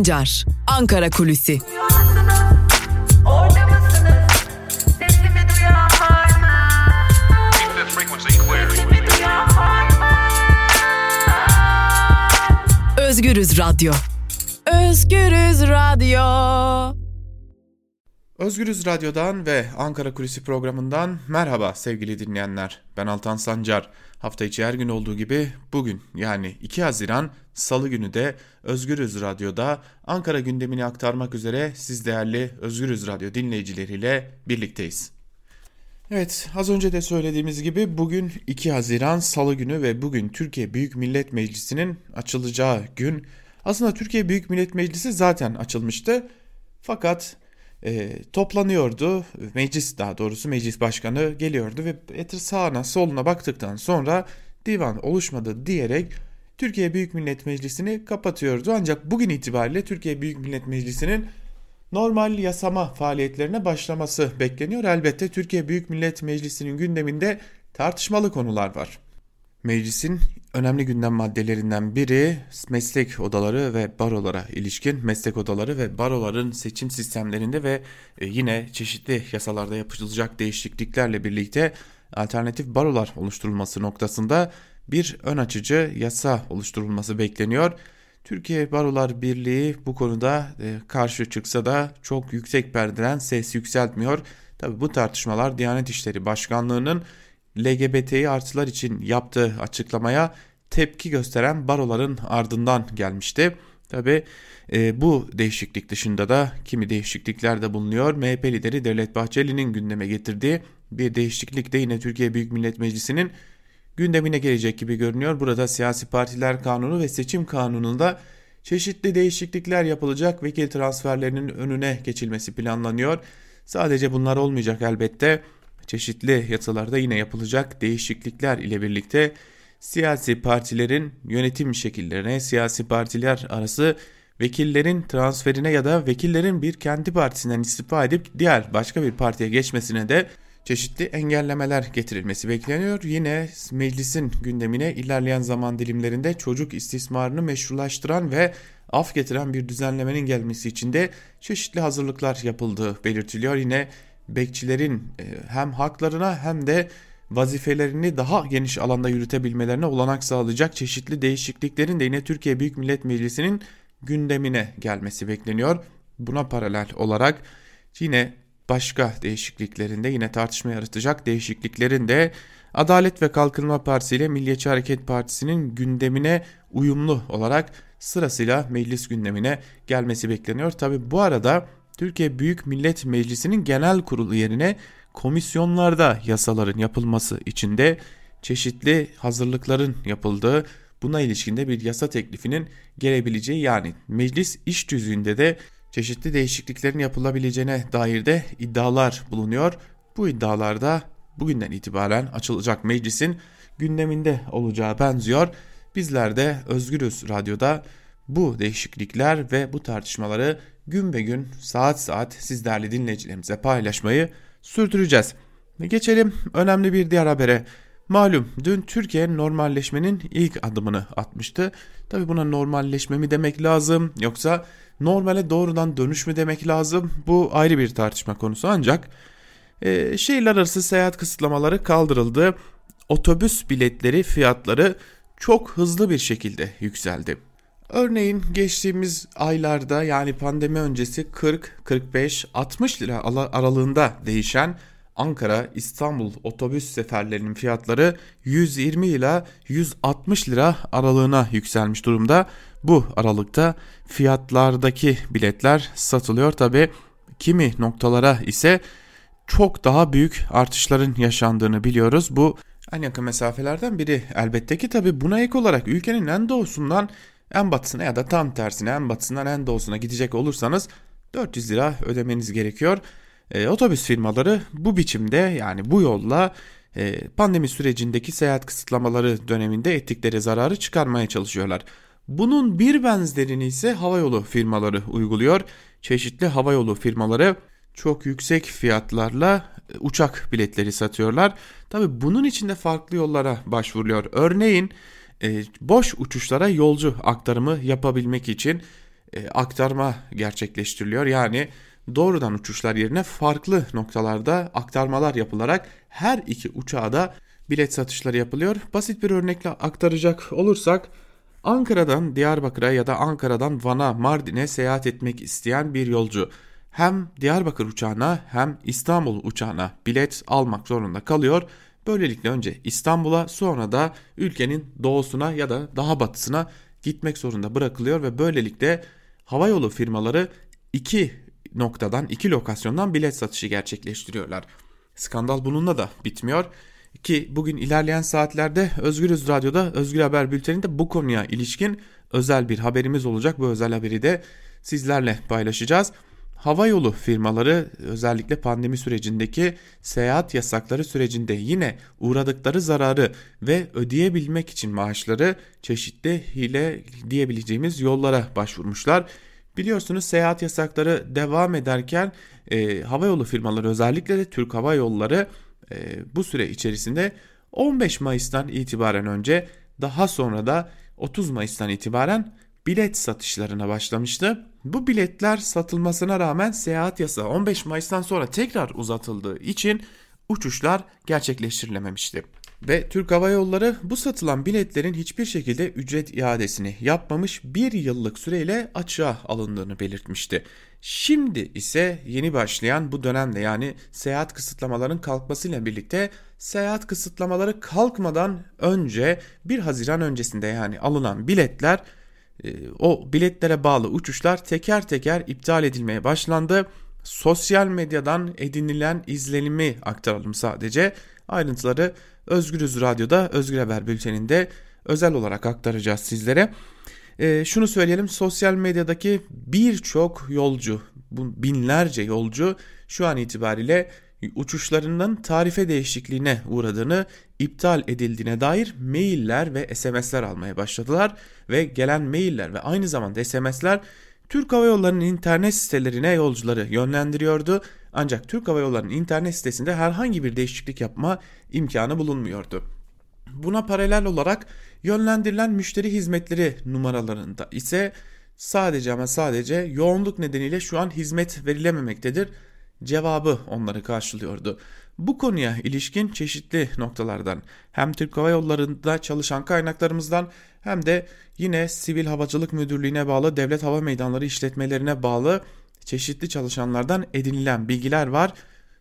Sancar, Ankara Kulüsi. Özgürüz Radyo. Özgürüz Radyo. Özgürüz Radyo'dan ve Ankara Kulisi programından merhaba sevgili dinleyenler. Ben Altan Sancar. Hafta içi her gün olduğu gibi bugün yani 2 Haziran Salı günü de Özgürüz Radyo'da Ankara gündemini aktarmak üzere siz değerli Özgürüz Radyo dinleyicileriyle birlikteyiz. Evet az önce de söylediğimiz gibi bugün 2 Haziran Salı günü ve bugün Türkiye Büyük Millet Meclisi'nin açılacağı gün. Aslında Türkiye Büyük Millet Meclisi zaten açılmıştı fakat e, toplanıyordu. Meclis daha doğrusu meclis başkanı geliyordu ve etir sağına soluna baktıktan sonra divan oluşmadı diyerek Türkiye Büyük Millet Meclisi'ni kapatıyordu. Ancak bugün itibariyle Türkiye Büyük Millet Meclisi'nin normal yasama faaliyetlerine başlaması bekleniyor. Elbette Türkiye Büyük Millet Meclisi'nin gündeminde tartışmalı konular var. Meclisin önemli gündem maddelerinden biri meslek odaları ve barolara ilişkin meslek odaları ve baroların seçim sistemlerinde ve e, yine çeşitli yasalarda yapılacak değişikliklerle birlikte alternatif barolar oluşturulması noktasında bir ön açıcı yasa oluşturulması bekleniyor. Türkiye Barolar Birliği bu konuda e, karşı çıksa da çok yüksek perdeden ses yükseltmiyor. Tabi bu tartışmalar Diyanet İşleri Başkanlığı'nın LGBTİ artılar için yaptığı açıklamaya tepki gösteren baroların ardından gelmişti. Tabi e, bu değişiklik dışında da kimi değişiklikler de bulunuyor. MHP lideri Devlet Bahçeli'nin gündeme getirdiği bir değişiklik de yine Türkiye Büyük Millet Meclisi'nin gündemine gelecek gibi görünüyor. Burada siyasi partiler kanunu ve seçim kanununda çeşitli değişiklikler yapılacak. Vekil transferlerinin önüne geçilmesi planlanıyor. Sadece bunlar olmayacak elbette çeşitli yasalarda yine yapılacak değişiklikler ile birlikte siyasi partilerin yönetim şekillerine, siyasi partiler arası vekillerin transferine ya da vekillerin bir kendi partisinden istifa edip diğer başka bir partiye geçmesine de çeşitli engellemeler getirilmesi bekleniyor. Yine meclisin gündemine ilerleyen zaman dilimlerinde çocuk istismarını meşrulaştıran ve af getiren bir düzenlemenin gelmesi için de çeşitli hazırlıklar yapıldığı belirtiliyor. Yine bekçilerin e, hem haklarına hem de vazifelerini daha geniş alanda yürütebilmelerine olanak sağlayacak çeşitli değişikliklerin de yine Türkiye Büyük Millet Meclisi'nin gündemine gelmesi bekleniyor. Buna paralel olarak yine başka değişikliklerinde yine tartışma yaratacak değişikliklerin de Adalet ve Kalkınma Partisi ile Milliyetçi Hareket Partisi'nin gündemine uyumlu olarak sırasıyla meclis gündemine gelmesi bekleniyor. Tabi bu arada Türkiye Büyük Millet Meclisi'nin genel kurulu yerine komisyonlarda yasaların yapılması için de çeşitli hazırlıkların yapıldığı buna ilişkinde bir yasa teklifinin gelebileceği yani meclis iş tüzüğünde de çeşitli değişikliklerin yapılabileceğine dair de iddialar bulunuyor. Bu iddialarda bugünden itibaren açılacak meclisin gündeminde olacağı benziyor. Bizler de Özgürüz Radyo'da bu değişiklikler ve bu tartışmaları gün be gün saat saat sizlerle dinleyicilerimize paylaşmayı sürdüreceğiz. Geçelim önemli bir diğer habere. Malum dün Türkiye normalleşmenin ilk adımını atmıştı. Tabi buna normalleşme mi demek lazım yoksa normale doğrudan dönüş mü demek lazım? Bu ayrı bir tartışma konusu ancak e, şehirler arası seyahat kısıtlamaları kaldırıldı. Otobüs biletleri fiyatları çok hızlı bir şekilde yükseldi. Örneğin geçtiğimiz aylarda yani pandemi öncesi 40, 45, 60 lira aralığında değişen Ankara İstanbul otobüs seferlerinin fiyatları 120 ila 160 lira aralığına yükselmiş durumda. Bu aralıkta fiyatlardaki biletler satılıyor. Tabi kimi noktalara ise çok daha büyük artışların yaşandığını biliyoruz. Bu en yakın mesafelerden biri. Elbette ki tabi buna ek olarak ülkenin en doğusundan en batısına ya da tam tersine en batısından en doğusuna gidecek olursanız 400 lira ödemeniz gerekiyor. E, otobüs firmaları bu biçimde yani bu yolla e, pandemi sürecindeki seyahat kısıtlamaları döneminde ettikleri zararı çıkarmaya çalışıyorlar. Bunun bir benzerini ise havayolu firmaları uyguluyor. Çeşitli havayolu firmaları çok yüksek fiyatlarla e, uçak biletleri satıyorlar. Tabi bunun için de farklı yollara başvuruluyor. Örneğin e, boş uçuşlara yolcu aktarımı yapabilmek için e, aktarma gerçekleştiriliyor. Yani doğrudan uçuşlar yerine farklı noktalarda aktarmalar yapılarak her iki uçağa da bilet satışları yapılıyor. Basit bir örnekle aktaracak olursak Ankara'dan Diyarbakır'a ya da Ankara'dan Van'a, Mardin'e seyahat etmek isteyen bir yolcu hem Diyarbakır uçağına hem İstanbul uçağına bilet almak zorunda kalıyor. Böylelikle önce İstanbul'a sonra da ülkenin doğusuna ya da daha batısına gitmek zorunda bırakılıyor ve böylelikle havayolu firmaları iki noktadan, iki lokasyondan bilet satışı gerçekleştiriyorlar. Skandal bununla da bitmiyor. Ki bugün ilerleyen saatlerde Özgürüz Radyo'da Özgür Haber Bülteni'nde bu konuya ilişkin özel bir haberimiz olacak. Bu özel haberi de sizlerle paylaşacağız. Hava yolu firmaları özellikle pandemi sürecindeki seyahat yasakları sürecinde yine uğradıkları zararı ve ödeyebilmek için maaşları çeşitli hile diyebileceğimiz yollara başvurmuşlar. Biliyorsunuz seyahat yasakları devam ederken e, hava yolu firmaları özellikle de Türk Hava Yolları e, bu süre içerisinde 15 Mayıs'tan itibaren önce daha sonra da 30 Mayıs'tan itibaren bilet satışlarına başlamıştı. Bu biletler satılmasına rağmen seyahat yasağı 15 Mayıs'tan sonra tekrar uzatıldığı için uçuşlar gerçekleştirilememişti. Ve Türk Hava Yolları bu satılan biletlerin hiçbir şekilde ücret iadesini yapmamış bir yıllık süreyle açığa alındığını belirtmişti. Şimdi ise yeni başlayan bu dönemde yani seyahat kısıtlamaların kalkmasıyla birlikte seyahat kısıtlamaları kalkmadan önce 1 Haziran öncesinde yani alınan biletler o biletlere bağlı uçuşlar teker teker iptal edilmeye başlandı. Sosyal medyadan edinilen izlenimi aktaralım sadece. Ayrıntıları Özgürüz Radyo'da Özgür Haber Bülteni'nde özel olarak aktaracağız sizlere. E, şunu söyleyelim sosyal medyadaki birçok yolcu binlerce yolcu şu an itibariyle uçuşlarının tarife değişikliğine uğradığını, iptal edildiğine dair mailler ve SMS'ler almaya başladılar ve gelen mailler ve aynı zamanda SMS'ler Türk Hava Yolları'nın internet sitelerine yolcuları yönlendiriyordu. Ancak Türk Hava Yolları'nın internet sitesinde herhangi bir değişiklik yapma imkanı bulunmuyordu. Buna paralel olarak yönlendirilen müşteri hizmetleri numaralarında ise sadece ama sadece yoğunluk nedeniyle şu an hizmet verilememektedir cevabı onları karşılıyordu. Bu konuya ilişkin çeşitli noktalardan hem Türk Hava Yolları'nda çalışan kaynaklarımızdan hem de yine Sivil Havacılık Müdürlüğü'ne bağlı devlet hava meydanları işletmelerine bağlı çeşitli çalışanlardan edinilen bilgiler var.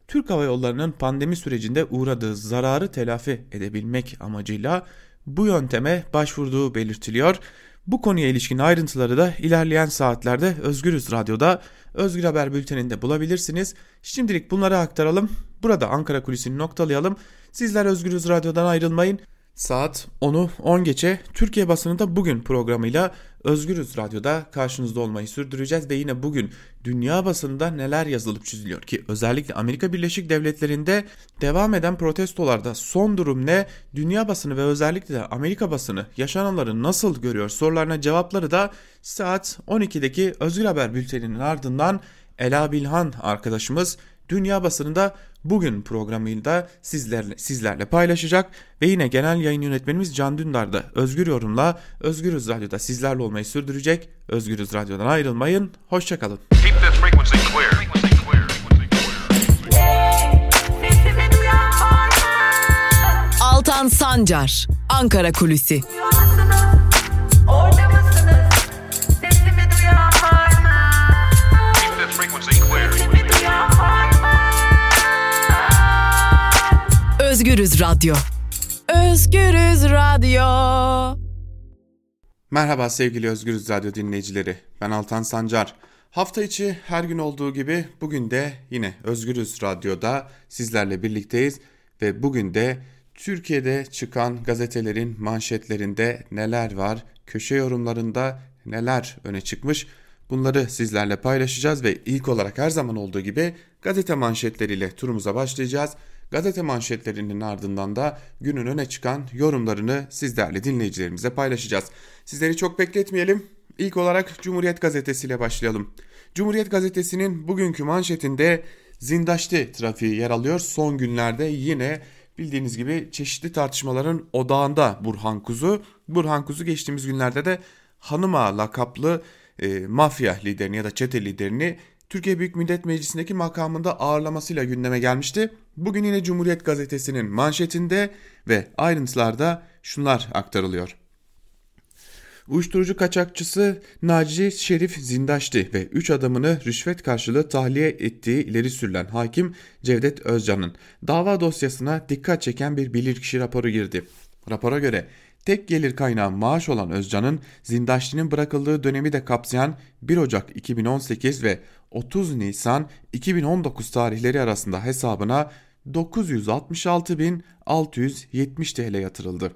Türk Hava Yolları'nın pandemi sürecinde uğradığı zararı telafi edebilmek amacıyla bu yönteme başvurduğu belirtiliyor. Bu konuya ilişkin ayrıntıları da ilerleyen saatlerde Özgürüz Radyo'da Özgür Haber Bülteni'nde bulabilirsiniz. Şimdilik bunları aktaralım. Burada Ankara Kulisi'ni noktalayalım. Sizler Özgürüz Radyo'dan ayrılmayın. Saat 10'u 10 geçe Türkiye basınında bugün programıyla Özgürüz Radyo'da karşınızda olmayı sürdüreceğiz ve yine bugün dünya basında neler yazılıp çiziliyor ki özellikle Amerika Birleşik Devletleri'nde devam eden protestolarda son durum ne? Dünya basını ve özellikle de Amerika basını yaşananları nasıl görüyor sorularına cevapları da saat 12'deki Özgür Haber bülteninin ardından Ela Bilhan arkadaşımız dünya basınında bugün programıyla sizlerle, sizlerle paylaşacak ve yine genel yayın yönetmenimiz Can Dündar da Özgür Yorum'la Özgürüz Radyo'da sizlerle olmayı sürdürecek. Özgürüz Radyo'dan ayrılmayın. Hoşçakalın. Altan Sancar, Ankara Kulüsi. Özgürüz Radyo. Özgürüz Radyo. Merhaba sevgili Özgürüz Radyo dinleyicileri. Ben Altan Sancar. Hafta içi her gün olduğu gibi bugün de yine Özgürüz Radyo'da sizlerle birlikteyiz ve bugün de Türkiye'de çıkan gazetelerin manşetlerinde neler var, köşe yorumlarında neler öne çıkmış bunları sizlerle paylaşacağız ve ilk olarak her zaman olduğu gibi gazete manşetleriyle turumuza başlayacağız. Gazete manşetlerinin ardından da günün öne çıkan yorumlarını sizlerle dinleyicilerimize paylaşacağız. Sizleri çok bekletmeyelim. İlk olarak Cumhuriyet Gazetesi ile başlayalım. Cumhuriyet Gazetesi'nin bugünkü manşetinde Zindaşti trafiği yer alıyor. Son günlerde yine bildiğiniz gibi çeşitli tartışmaların odağında Burhan Kuzu. Burhan Kuzu geçtiğimiz günlerde de Hanıma lakaplı e, mafya liderini ya da çete liderini Türkiye Büyük Millet Meclisi'ndeki makamında ağırlamasıyla gündeme gelmişti. Bugün yine Cumhuriyet Gazetesi'nin manşetinde ve ayrıntılarda şunlar aktarılıyor. Uyuşturucu kaçakçısı Naci Şerif Zindaşti ve 3 adamını rüşvet karşılığı tahliye ettiği ileri sürülen hakim Cevdet Özcan'ın dava dosyasına dikkat çeken bir bilirkişi raporu girdi. Rapora göre tek gelir kaynağı maaş olan Özcan'ın Zindaşti'nin bırakıldığı dönemi de kapsayan 1 Ocak 2018 ve 30 Nisan 2019 tarihleri arasında hesabına 966.670 TL yatırıldı.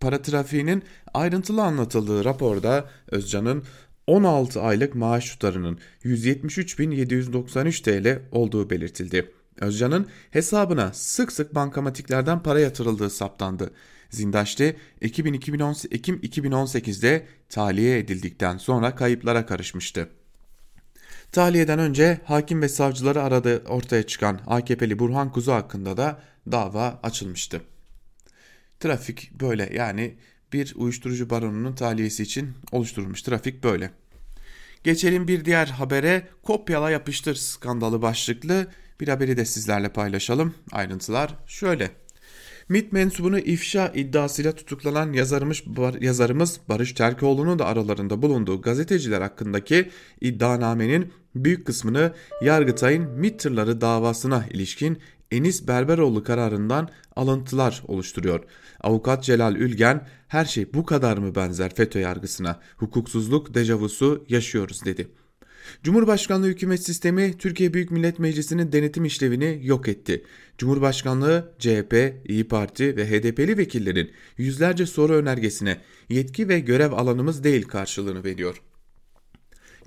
Para trafiğinin ayrıntılı anlatıldığı raporda Özcan'ın 16 aylık maaş tutarının 173.793 TL olduğu belirtildi. Özcan'ın hesabına sık sık bankamatiklerden para yatırıldığı saptandı. Zindaşti Ekim 2018'de tahliye edildikten sonra kayıplara karışmıştı. Tahliyeden önce hakim ve savcıları aradı ortaya çıkan AKP'li Burhan Kuzu hakkında da dava açılmıştı. Trafik böyle yani bir uyuşturucu baronunun tahliyesi için oluşturulmuş trafik böyle. Geçelim bir diğer habere kopyala yapıştır skandalı başlıklı bir haberi de sizlerle paylaşalım. Ayrıntılar şöyle. MİT mensubunu ifşa iddiasıyla tutuklanan yazarımız, bar, yazarımız Barış Terkoğlu'nun da aralarında bulunduğu gazeteciler hakkındaki iddianamenin büyük kısmını Yargıtay'ın MİT tırları davasına ilişkin Enis Berberoğlu kararından alıntılar oluşturuyor. Avukat Celal Ülgen her şey bu kadar mı benzer FETÖ yargısına hukuksuzluk dejavusu yaşıyoruz dedi. Cumhurbaşkanlığı hükümet sistemi Türkiye Büyük Millet Meclisi'nin denetim işlevini yok etti. Cumhurbaşkanlığı, CHP, İyi Parti ve HDP'li vekillerin yüzlerce soru önergesine yetki ve görev alanımız değil karşılığını veriyor.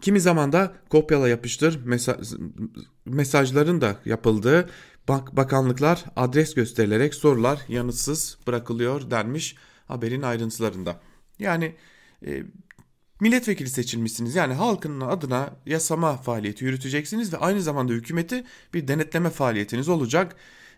Kimi zaman da kopyala yapıştır mesaj, mesajların da yapıldığı bak, bakanlıklar adres gösterilerek sorular yanıtsız bırakılıyor denmiş haberin ayrıntılarında. Yani e, milletvekili seçilmişsiniz. Yani halkın adına yasama faaliyeti yürüteceksiniz ve aynı zamanda hükümeti bir denetleme faaliyetiniz olacak.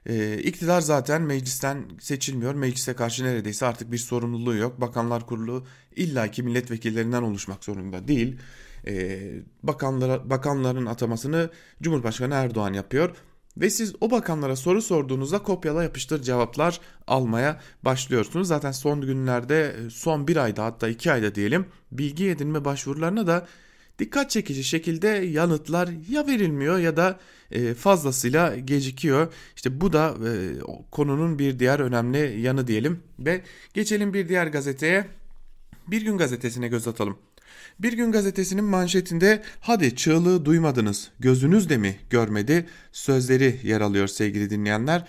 Ee, iktidar zaten meclisten seçilmiyor. Meclise karşı neredeyse artık bir sorumluluğu yok. Bakanlar Kurulu illaki milletvekillerinden oluşmak zorunda değil. Ee, bakanlara, bakanların atamasını Cumhurbaşkanı Erdoğan yapıyor. Ve siz o bakanlara soru sorduğunuzda kopyala yapıştır cevaplar almaya başlıyorsunuz. Zaten son günlerde son bir ayda hatta iki ayda diyelim bilgi edinme başvurularına da dikkat çekici şekilde yanıtlar ya verilmiyor ya da e, fazlasıyla gecikiyor. İşte bu da e, konunun bir diğer önemli yanı diyelim ve geçelim bir diğer gazeteye. Bir gün gazetesine göz atalım. Bir gün gazetesinin manşetinde hadi çığlığı duymadınız gözünüz de mi görmedi sözleri yer alıyor sevgili dinleyenler.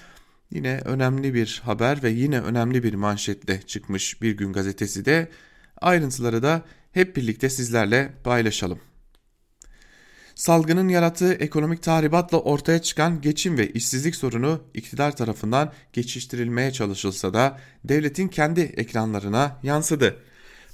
Yine önemli bir haber ve yine önemli bir manşetle çıkmış bir gün gazetesi de ayrıntıları da hep birlikte sizlerle paylaşalım. Salgının yarattığı ekonomik tahribatla ortaya çıkan geçim ve işsizlik sorunu iktidar tarafından geçiştirilmeye çalışılsa da devletin kendi ekranlarına yansıdı.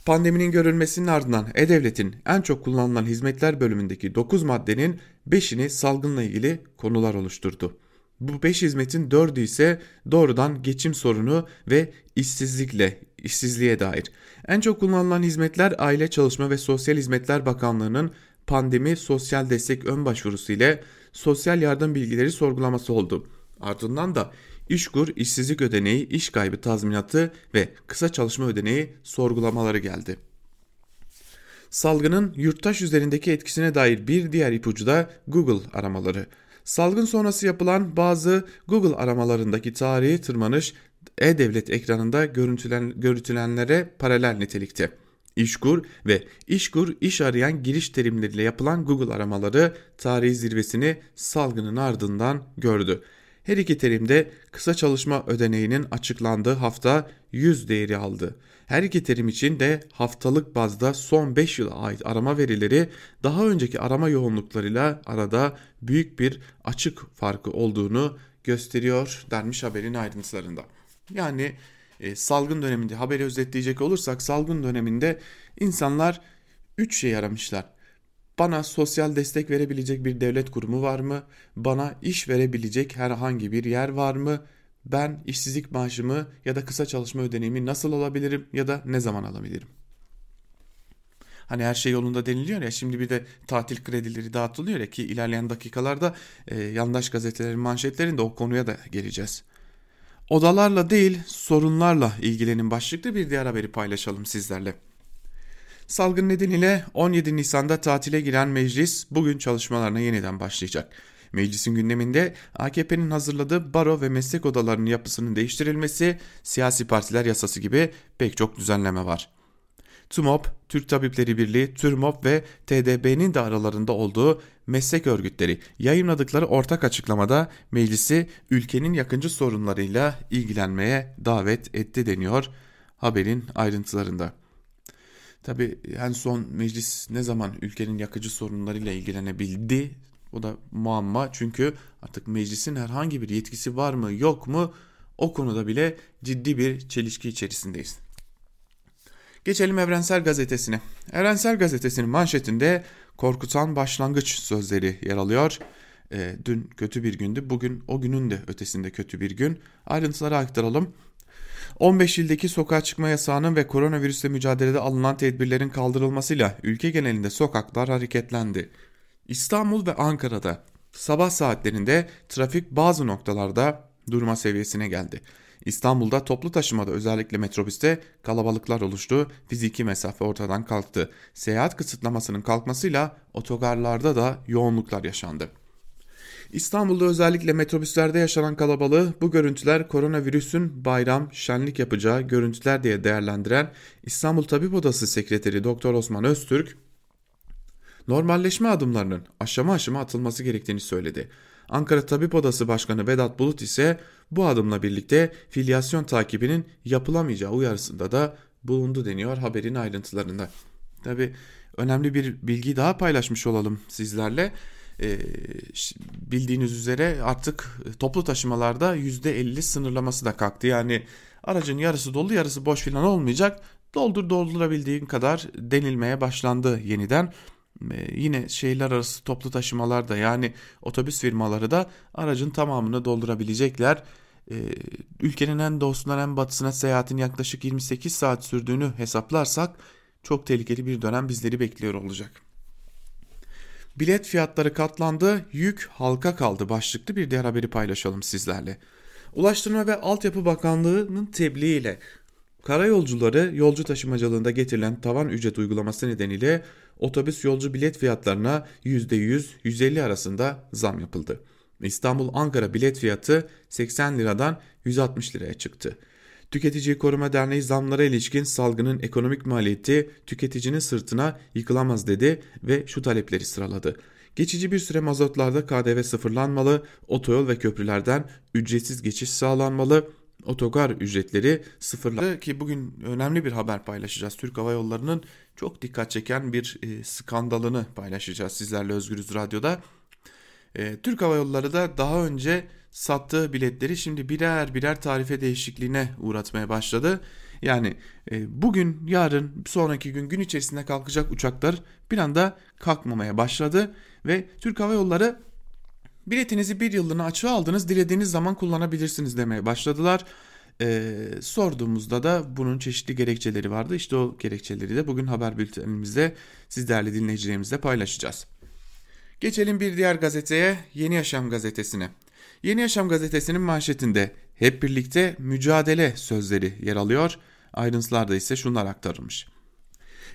Pandeminin görülmesinin ardından E-Devlet'in en çok kullanılan hizmetler bölümündeki 9 maddenin 5'ini salgınla ilgili konular oluşturdu. Bu 5 hizmetin 4'ü ise doğrudan geçim sorunu ve işsizlikle işsizliğe dair. En çok kullanılan hizmetler Aile Çalışma ve Sosyal Hizmetler Bakanlığı'nın pandemi sosyal destek ön başvurusu ile sosyal yardım bilgileri sorgulaması oldu. Ardından da İşkur, işsizlik ödeneği, iş kaybı tazminatı ve kısa çalışma ödeneği sorgulamaları geldi. Salgının yurttaş üzerindeki etkisine dair bir diğer ipucu da Google aramaları. Salgın sonrası yapılan bazı Google aramalarındaki tarihi tırmanış e-devlet ekranında görüntülen, görüntülenlere paralel nitelikte. İşkur ve İşkur iş arayan giriş terimleriyle yapılan Google aramaları tarihi zirvesini salgının ardından gördü. Her iki terimde kısa çalışma ödeneğinin açıklandığı hafta 100 değeri aldı. Her iki terim için de haftalık bazda son 5 yıla ait arama verileri daha önceki arama yoğunluklarıyla arada büyük bir açık farkı olduğunu gösteriyor denmiş haberin ayrıntılarında. Yani e, salgın döneminde haberi özetleyecek olursak salgın döneminde insanlar 3 şey aramışlar. Bana sosyal destek verebilecek bir devlet kurumu var mı? Bana iş verebilecek herhangi bir yer var mı? Ben işsizlik maaşımı ya da kısa çalışma ödeneğimi nasıl alabilirim ya da ne zaman alabilirim? hani her şey yolunda deniliyor ya şimdi bir de tatil kredileri dağıtılıyor ya ki ilerleyen dakikalarda e, yandaş gazetelerin manşetlerinde o konuya da geleceğiz. Odalarla değil sorunlarla ilgilenin başlıklı bir diğer haberi paylaşalım sizlerle. Salgın nedeniyle 17 Nisan'da tatile giren meclis bugün çalışmalarına yeniden başlayacak. Meclisin gündeminde AKP'nin hazırladığı baro ve meslek odalarının yapısının değiştirilmesi, siyasi partiler yasası gibi pek çok düzenleme var. TUMOP, Türk Tabipleri Birliği, TÜRMOP ve TDB'nin de aralarında olduğu meslek örgütleri yayınladıkları ortak açıklamada meclisi ülkenin yakıncı sorunlarıyla ilgilenmeye davet etti deniyor haberin ayrıntılarında. Tabi en son meclis ne zaman ülkenin yakıcı sorunlarıyla ilgilenebildi o da muamma çünkü artık meclisin herhangi bir yetkisi var mı yok mu o konuda bile ciddi bir çelişki içerisindeyiz. Geçelim Evrensel Gazetesi'ne. Evrensel Gazetesi'nin manşetinde korkutan başlangıç sözleri yer alıyor. E, dün kötü bir gündü, bugün o günün de ötesinde kötü bir gün. Ayrıntıları aktaralım. 15 ildeki sokağa çıkma yasağının ve koronavirüsle mücadelede alınan tedbirlerin kaldırılmasıyla ülke genelinde sokaklar hareketlendi. İstanbul ve Ankara'da sabah saatlerinde trafik bazı noktalarda durma seviyesine geldi. İstanbul'da toplu taşımada özellikle metrobüste kalabalıklar oluştu, fiziki mesafe ortadan kalktı. Seyahat kısıtlamasının kalkmasıyla otogarlarda da yoğunluklar yaşandı. İstanbul'da özellikle metrobüslerde yaşanan kalabalığı bu görüntüler koronavirüsün bayram, şenlik yapacağı görüntüler diye değerlendiren İstanbul Tabip Odası Sekreteri Doktor Osman Öztürk, normalleşme adımlarının aşama aşama atılması gerektiğini söyledi. Ankara Tabip Odası Başkanı Vedat Bulut ise bu adımla birlikte filyasyon takibinin yapılamayacağı uyarısında da bulundu deniyor haberin ayrıntılarında. Tabi önemli bir bilgi daha paylaşmış olalım sizlerle. Ee, bildiğiniz üzere artık toplu taşımalarda %50 sınırlaması da kalktı. Yani aracın yarısı dolu yarısı boş filan olmayacak. Doldur doldurabildiğin kadar denilmeye başlandı yeniden. Ee, yine şehirler arası toplu taşımalarda yani otobüs firmaları da aracın tamamını doldurabilecekler. Ee, ülkenin en doğusundan en batısına seyahatin yaklaşık 28 saat sürdüğünü hesaplarsak çok tehlikeli bir dönem bizleri bekliyor olacak. Bilet fiyatları katlandı, yük halka kaldı başlıklı bir diğer haberi paylaşalım sizlerle. Ulaştırma ve Altyapı Bakanlığı'nın tebliğiyle karayolcuları yolcu taşımacılığında getirilen tavan ücret uygulaması nedeniyle otobüs yolcu bilet fiyatlarına %100-150 arasında zam yapıldı. İstanbul-Ankara bilet fiyatı 80 liradan 160 liraya çıktı. Tüketici Koruma Derneği zamlara ilişkin salgının ekonomik maliyeti tüketicinin sırtına yıkılamaz dedi ve şu talepleri sıraladı. Geçici bir süre mazotlarda KDV sıfırlanmalı, otoyol ve köprülerden ücretsiz geçiş sağlanmalı, otogar ücretleri sıfırlandı ki bugün önemli bir haber paylaşacağız. Türk Hava Yolları'nın çok dikkat çeken bir e, skandalını paylaşacağız sizlerle Özgürüz Radyo'da. E, Türk Hava Yolları da daha önce sattığı biletleri şimdi birer birer tarife değişikliğine uğratmaya başladı. Yani e, bugün, yarın, sonraki gün, gün içerisinde kalkacak uçaklar bir anda kalkmamaya başladı ve Türk Hava Yolları biletinizi bir yıllığına açığa aldınız, dilediğiniz zaman kullanabilirsiniz demeye başladılar. E, sorduğumuzda da bunun çeşitli gerekçeleri vardı. İşte o gerekçeleri de bugün haber bültenimizde siz değerli dinleyicilerimizle paylaşacağız. Geçelim bir diğer gazeteye Yeni Yaşam gazetesine. Yeni Yaşam gazetesinin manşetinde hep birlikte mücadele sözleri yer alıyor. Ayrıntılarda ise şunlar aktarılmış.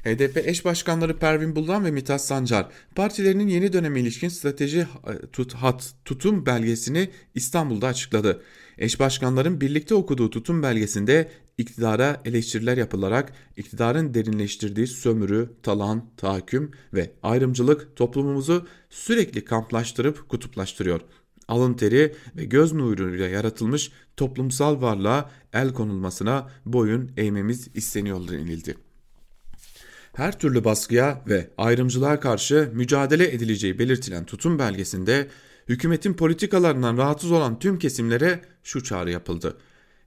HDP eş başkanları Pervin Buldan ve Mithat Sancar partilerinin yeni döneme ilişkin strateji e, tut, hat, tutum belgesini İstanbul'da açıkladı. Eş başkanların birlikte okuduğu tutum belgesinde iktidara eleştiriler yapılarak iktidarın derinleştirdiği sömürü, talan, tahakküm ve ayrımcılık toplumumuzu sürekli kamplaştırıp kutuplaştırıyor. Alın teri ve göz nuruyla yaratılmış toplumsal varlığa el konulmasına boyun eğmemiz isteniyor denildi. Her türlü baskıya ve ayrımcılığa karşı mücadele edileceği belirtilen tutum belgesinde hükümetin politikalarından rahatsız olan tüm kesimlere şu çağrı yapıldı.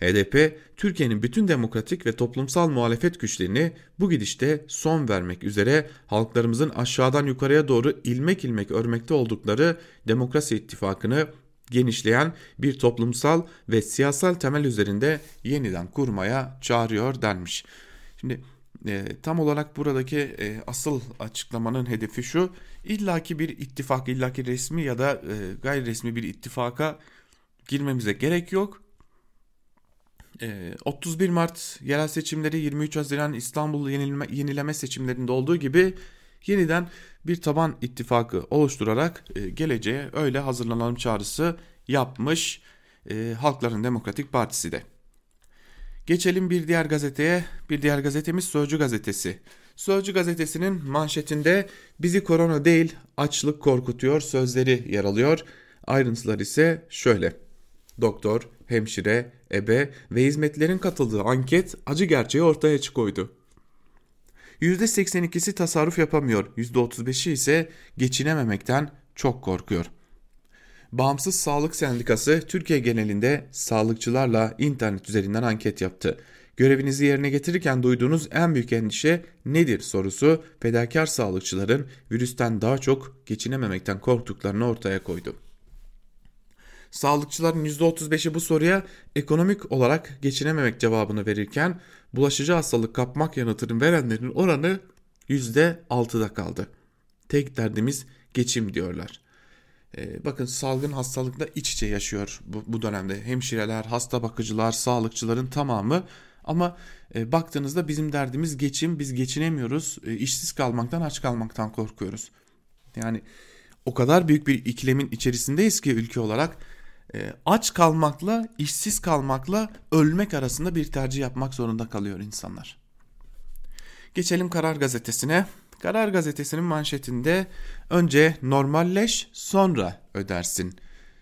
HDP, Türkiye'nin bütün demokratik ve toplumsal muhalefet güçlerini bu gidişte son vermek üzere halklarımızın aşağıdan yukarıya doğru ilmek ilmek örmekte oldukları demokrasi ittifakını genişleyen bir toplumsal ve siyasal temel üzerinde yeniden kurmaya çağırıyor denmiş. Şimdi e, tam olarak buradaki e, asıl açıklamanın hedefi şu. illaki bir ittifak, illaki resmi ya da e, gayri resmi bir ittifaka girmemize gerek yok. E, 31 Mart yerel seçimleri 23 Haziran İstanbul yenilme, yenileme seçimlerinde olduğu gibi yeniden bir taban ittifakı oluşturarak e, geleceğe öyle hazırlanalım çağrısı yapmış e, Halkların Demokratik Partisi de. Geçelim bir diğer gazeteye. Bir diğer gazetemiz Sözcü gazetesi. Sözcü gazetesinin manşetinde bizi korona değil açlık korkutuyor sözleri yer alıyor. Ayrıntılar ise şöyle. Doktor, hemşire, ebe ve hizmetlerin katıldığı anket acı gerçeği ortaya koydu. %82'si tasarruf yapamıyor, %35'i ise geçinememekten çok korkuyor. Bağımsız Sağlık Sendikası Türkiye genelinde sağlıkçılarla internet üzerinden anket yaptı. Görevinizi yerine getirirken duyduğunuz en büyük endişe nedir sorusu fedakar sağlıkçıların virüsten daha çok geçinememekten korktuklarını ortaya koydu. Sağlıkçıların %35'i bu soruya ekonomik olarak geçinememek cevabını verirken bulaşıcı hastalık kapmak yanıtını verenlerin oranı %6'da kaldı. Tek derdimiz geçim diyorlar. Ee, bakın salgın hastalıkla iç içe yaşıyor bu, bu dönemde. Hemşireler, hasta bakıcılar, sağlıkçıların tamamı ama e, baktığınızda bizim derdimiz geçim. Biz geçinemiyoruz. E, işsiz kalmaktan, aç kalmaktan korkuyoruz. Yani o kadar büyük bir ikilemin içerisindeyiz ki ülke olarak aç kalmakla, işsiz kalmakla ölmek arasında bir tercih yapmak zorunda kalıyor insanlar. Geçelim Karar Gazetesi'ne. Karar Gazetesi'nin manşetinde önce normalleş sonra ödersin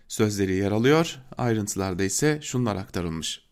sözleri yer alıyor. Ayrıntılarda ise şunlar aktarılmış.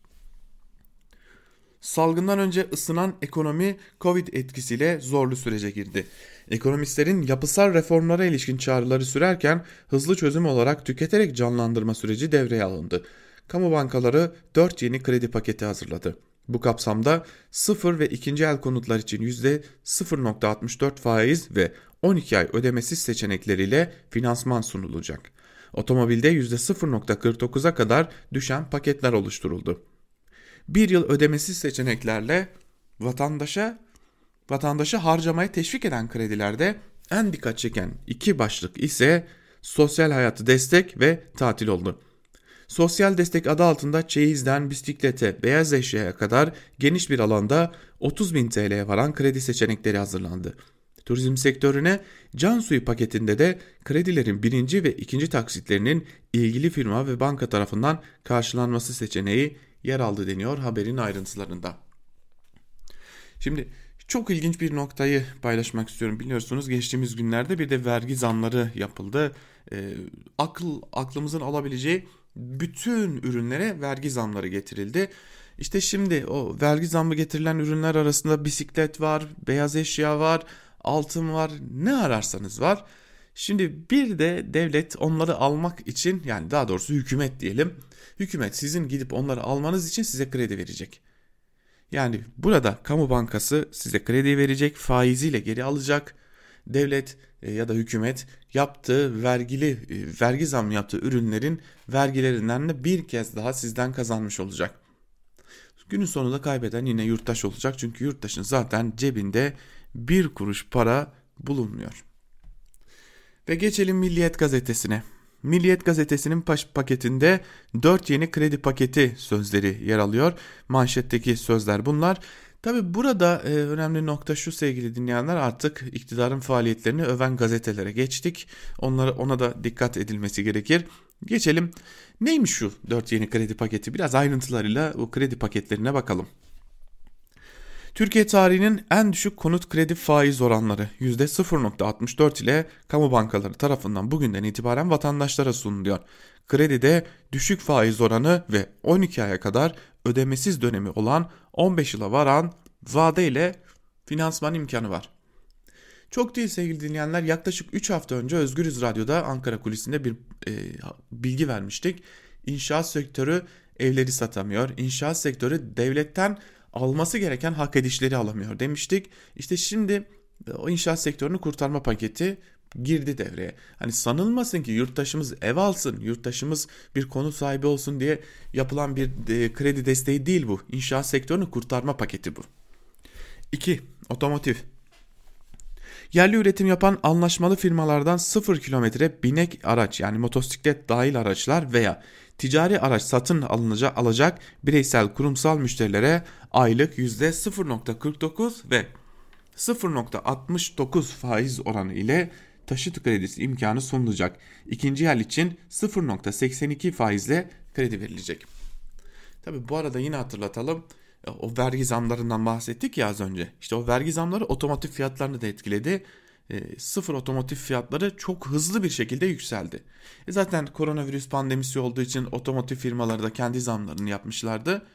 Salgından önce ısınan ekonomi Covid etkisiyle zorlu sürece girdi. Ekonomistlerin yapısal reformlara ilişkin çağrıları sürerken hızlı çözüm olarak tüketerek canlandırma süreci devreye alındı. Kamu bankaları 4 yeni kredi paketi hazırladı. Bu kapsamda sıfır ve ikinci el konutlar için %0.64 faiz ve 12 ay ödemesiz seçenekleriyle finansman sunulacak. Otomobilde %0.49'a kadar düşen paketler oluşturuldu. Bir yıl ödemesiz seçeneklerle vatandaşa vatandaşı harcamayı teşvik eden kredilerde en dikkat çeken iki başlık ise sosyal hayatı destek ve tatil oldu. Sosyal destek adı altında çeyizden bisiklete, beyaz eşyaya kadar geniş bir alanda 30 bin TL'ye varan kredi seçenekleri hazırlandı. Turizm sektörüne can suyu paketinde de kredilerin birinci ve ikinci taksitlerinin ilgili firma ve banka tarafından karşılanması seçeneği yer aldı deniyor haberin ayrıntılarında. Şimdi çok ilginç bir noktayı paylaşmak istiyorum. Biliyorsunuz geçtiğimiz günlerde bir de vergi zamları yapıldı. Ee, akıl aklımızın alabileceği bütün ürünlere vergi zamları getirildi. İşte şimdi o vergi zammı getirilen ürünler arasında bisiklet var, beyaz eşya var, altın var, ne ararsanız var. Şimdi bir de devlet onları almak için yani daha doğrusu hükümet diyelim. Hükümet sizin gidip onları almanız için size kredi verecek. Yani burada kamu bankası size kredi verecek, faiziyle geri alacak. Devlet e, ya da hükümet yaptığı vergili e, vergi zam yaptığı ürünlerin vergilerinden de bir kez daha sizden kazanmış olacak. Günün sonunda kaybeden yine yurttaş olacak çünkü yurttaşın zaten cebinde bir kuruş para bulunmuyor. Ve geçelim Milliyet gazetesine. Milliyet gazetesinin paketinde 4 yeni kredi paketi sözleri yer alıyor. Manşetteki sözler bunlar. Tabi burada e, önemli nokta şu sevgili dinleyenler artık iktidarın faaliyetlerini öven gazetelere geçtik. Onlara ona da dikkat edilmesi gerekir. Geçelim. Neymiş şu 4 yeni kredi paketi? Biraz ayrıntılarıyla bu kredi paketlerine bakalım. Türkiye tarihinin en düşük konut kredi faiz oranları %0.64 ile kamu bankaları tarafından bugünden itibaren vatandaşlara sunuluyor. Kredide düşük faiz oranı ve 12 aya kadar ödemesiz dönemi olan 15 yıla varan vade ile finansman imkanı var. Çok değil sevgili dinleyenler yaklaşık 3 hafta önce Özgürüz Radyo'da Ankara kulisinde bir e, bilgi vermiştik. İnşaat sektörü evleri satamıyor. İnşaat sektörü devletten alması gereken hak edişleri alamıyor demiştik. İşte şimdi e, o inşaat sektörünü kurtarma paketi girdi devreye. Hani sanılmasın ki yurttaşımız ev alsın, yurttaşımız bir konu sahibi olsun diye yapılan bir e, kredi desteği değil bu. İnşaat sektörünü kurtarma paketi bu. 2. Otomotiv Yerli üretim yapan anlaşmalı firmalardan 0 kilometre binek araç yani motosiklet dahil araçlar veya ticari araç satın alınacak alacak bireysel kurumsal müşterilere aylık %0.49 ve 0.69 faiz oranı ile taşıt kredisi imkanı sunulacak. İkinci el için 0.82 faizle kredi verilecek. Tabi bu arada yine hatırlatalım o vergi zamlarından bahsettik ya az önce. İşte o vergi zamları otomotiv fiyatlarını da etkiledi. E, sıfır otomotiv fiyatları çok hızlı bir şekilde yükseldi. E zaten koronavirüs pandemisi olduğu için otomotiv firmaları da kendi zamlarını yapmışlardı.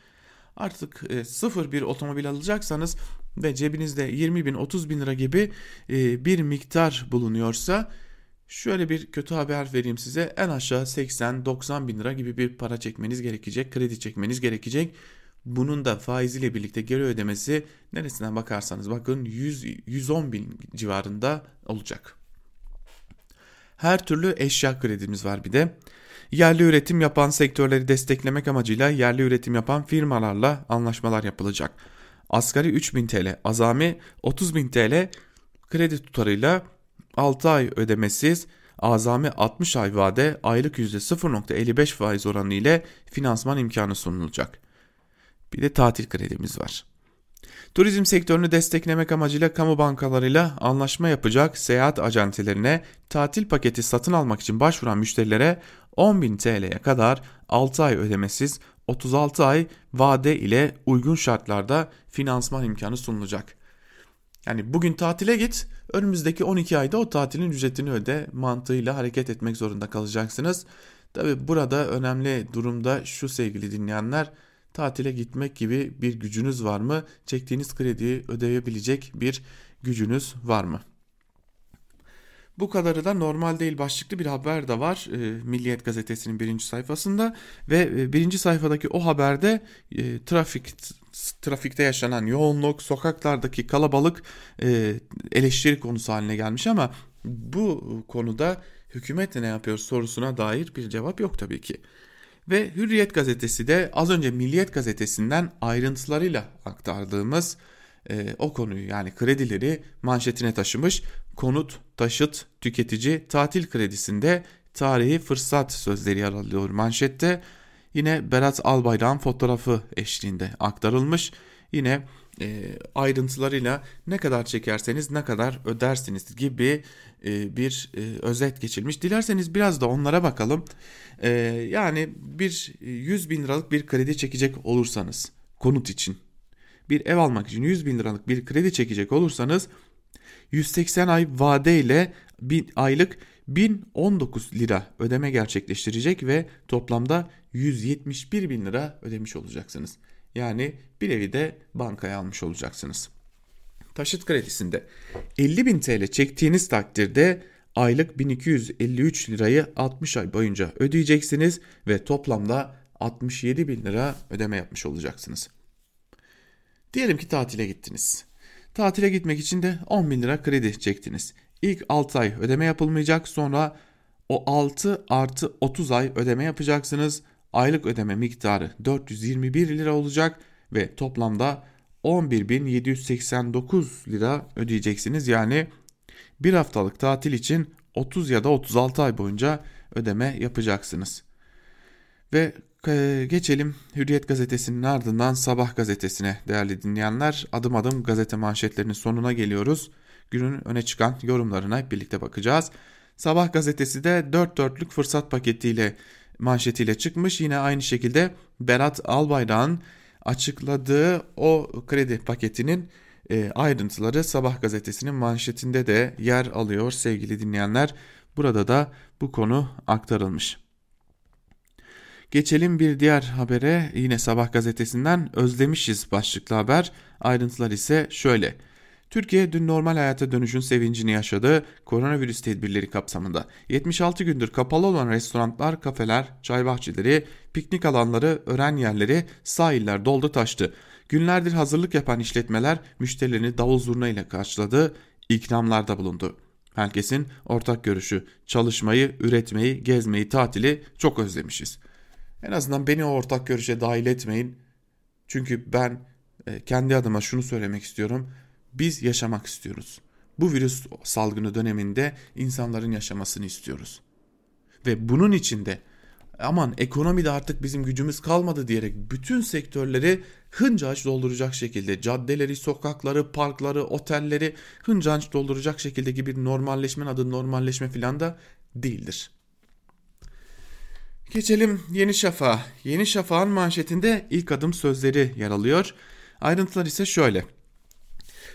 Artık e, sıfır bir otomobil alacaksanız ve cebinizde 20 bin 30 bin lira gibi e, bir miktar bulunuyorsa şöyle bir kötü haber vereyim size en aşağı 80-90 bin lira gibi bir para çekmeniz gerekecek kredi çekmeniz gerekecek bunun da faiziyle birlikte geri ödemesi neresinden bakarsanız bakın 100, 110 bin civarında olacak. Her türlü eşya kredimiz var bir de. Yerli üretim yapan sektörleri desteklemek amacıyla yerli üretim yapan firmalarla anlaşmalar yapılacak. Asgari 3000 TL, azami 30.000 TL kredi tutarıyla 6 ay ödemesiz, azami 60 ay vade aylık %0.55 faiz oranı ile finansman imkanı sunulacak. Bir de tatil kredimiz var. Turizm sektörünü desteklemek amacıyla kamu bankalarıyla anlaşma yapacak seyahat acentelerine tatil paketi satın almak için başvuran müşterilere 10.000 TL'ye kadar 6 ay ödemesiz 36 ay vade ile uygun şartlarda finansman imkanı sunulacak. Yani bugün tatile git, önümüzdeki 12 ayda o tatilin ücretini öde mantığıyla hareket etmek zorunda kalacaksınız. Tabi burada önemli durumda şu sevgili dinleyenler tatile gitmek gibi bir gücünüz var mı? Çektiğiniz krediyi ödeyebilecek bir gücünüz var mı? Bu kadarı da normal değil başlıklı bir haber de var e, Milliyet gazetesinin birinci sayfasında ve e, birinci sayfadaki o haberde e, trafik trafikte yaşanan yoğunluk, sokaklardaki kalabalık e, eleştiri konusu haline gelmiş ama bu konuda hükümet ne yapıyor sorusuna dair bir cevap yok tabii ki. Ve Hürriyet gazetesi de az önce Milliyet gazetesinden ayrıntılarıyla aktardığımız e, o konuyu yani kredileri manşetine taşımış. Konut, taşıt, tüketici, tatil kredisinde tarihi fırsat sözleri yer alıyor manşette. Yine Berat Albayrak'ın fotoğrafı eşliğinde aktarılmış. Yine e, ayrıntılarıyla ne kadar çekerseniz ne kadar ödersiniz gibi e, bir e, özet geçilmiş. Dilerseniz biraz da onlara bakalım. E, yani bir 100 bin liralık bir kredi çekecek olursanız konut için bir ev almak için 100 bin liralık bir kredi çekecek olursanız 180 ay vadeyle bir aylık 1019 lira ödeme gerçekleştirecek ve toplamda 171 bin lira ödemiş olacaksınız. Yani bir evi de bankaya almış olacaksınız. Taşıt kredisinde 50 bin TL çektiğiniz takdirde aylık 1253 lirayı 60 ay boyunca ödeyeceksiniz ve toplamda 67 bin lira ödeme yapmış olacaksınız. Diyelim ki tatile gittiniz. Tatile gitmek için de 10 bin lira kredi çektiniz. İlk 6 ay ödeme yapılmayacak sonra o 6 artı 30 ay ödeme yapacaksınız aylık ödeme miktarı 421 lira olacak ve toplamda 11.789 lira ödeyeceksiniz. Yani bir haftalık tatil için 30 ya da 36 ay boyunca ödeme yapacaksınız. Ve e, geçelim Hürriyet gazetesinin ardından Sabah gazetesine değerli dinleyenler. Adım adım gazete manşetlerinin sonuna geliyoruz. Günün öne çıkan yorumlarına birlikte bakacağız. Sabah gazetesi de 4 dörtlük fırsat paketiyle manşetiyle çıkmış. Yine aynı şekilde Berat Albayrak'ın açıkladığı o kredi paketinin e, ayrıntıları Sabah gazetesinin manşetinde de yer alıyor sevgili dinleyenler. Burada da bu konu aktarılmış. Geçelim bir diğer habere yine Sabah gazetesinden özlemişiz başlıklı haber. Ayrıntılar ise şöyle. Türkiye dün normal hayata dönüşün sevincini yaşadı. Koronavirüs tedbirleri kapsamında 76 gündür kapalı olan restoranlar, kafeler, çay bahçeleri, piknik alanları, öğren yerleri, sahiller doldu taştı. Günlerdir hazırlık yapan işletmeler müşterilerini davul zurna ile karşıladı, ikramlarda bulundu. Herkesin ortak görüşü çalışmayı, üretmeyi, gezmeyi, tatili çok özlemişiz. En azından beni o ortak görüşe dahil etmeyin. Çünkü ben e, kendi adıma şunu söylemek istiyorum Biz yaşamak istiyoruz. Bu virüs salgını döneminde insanların yaşamasını istiyoruz. Ve bunun içinde aman ekonomide artık bizim gücümüz kalmadı diyerek bütün sektörleri hıncaç dolduracak şekilde caddeleri, sokakları, parkları, otelleri hıncaç dolduracak şekilde bir normalleşme adı normalleşme filan da değildir. Geçelim Yeni Şafak'a. Yeni Şafak'ın manşetinde ilk adım sözleri yer alıyor. Ayrıntılar ise şöyle.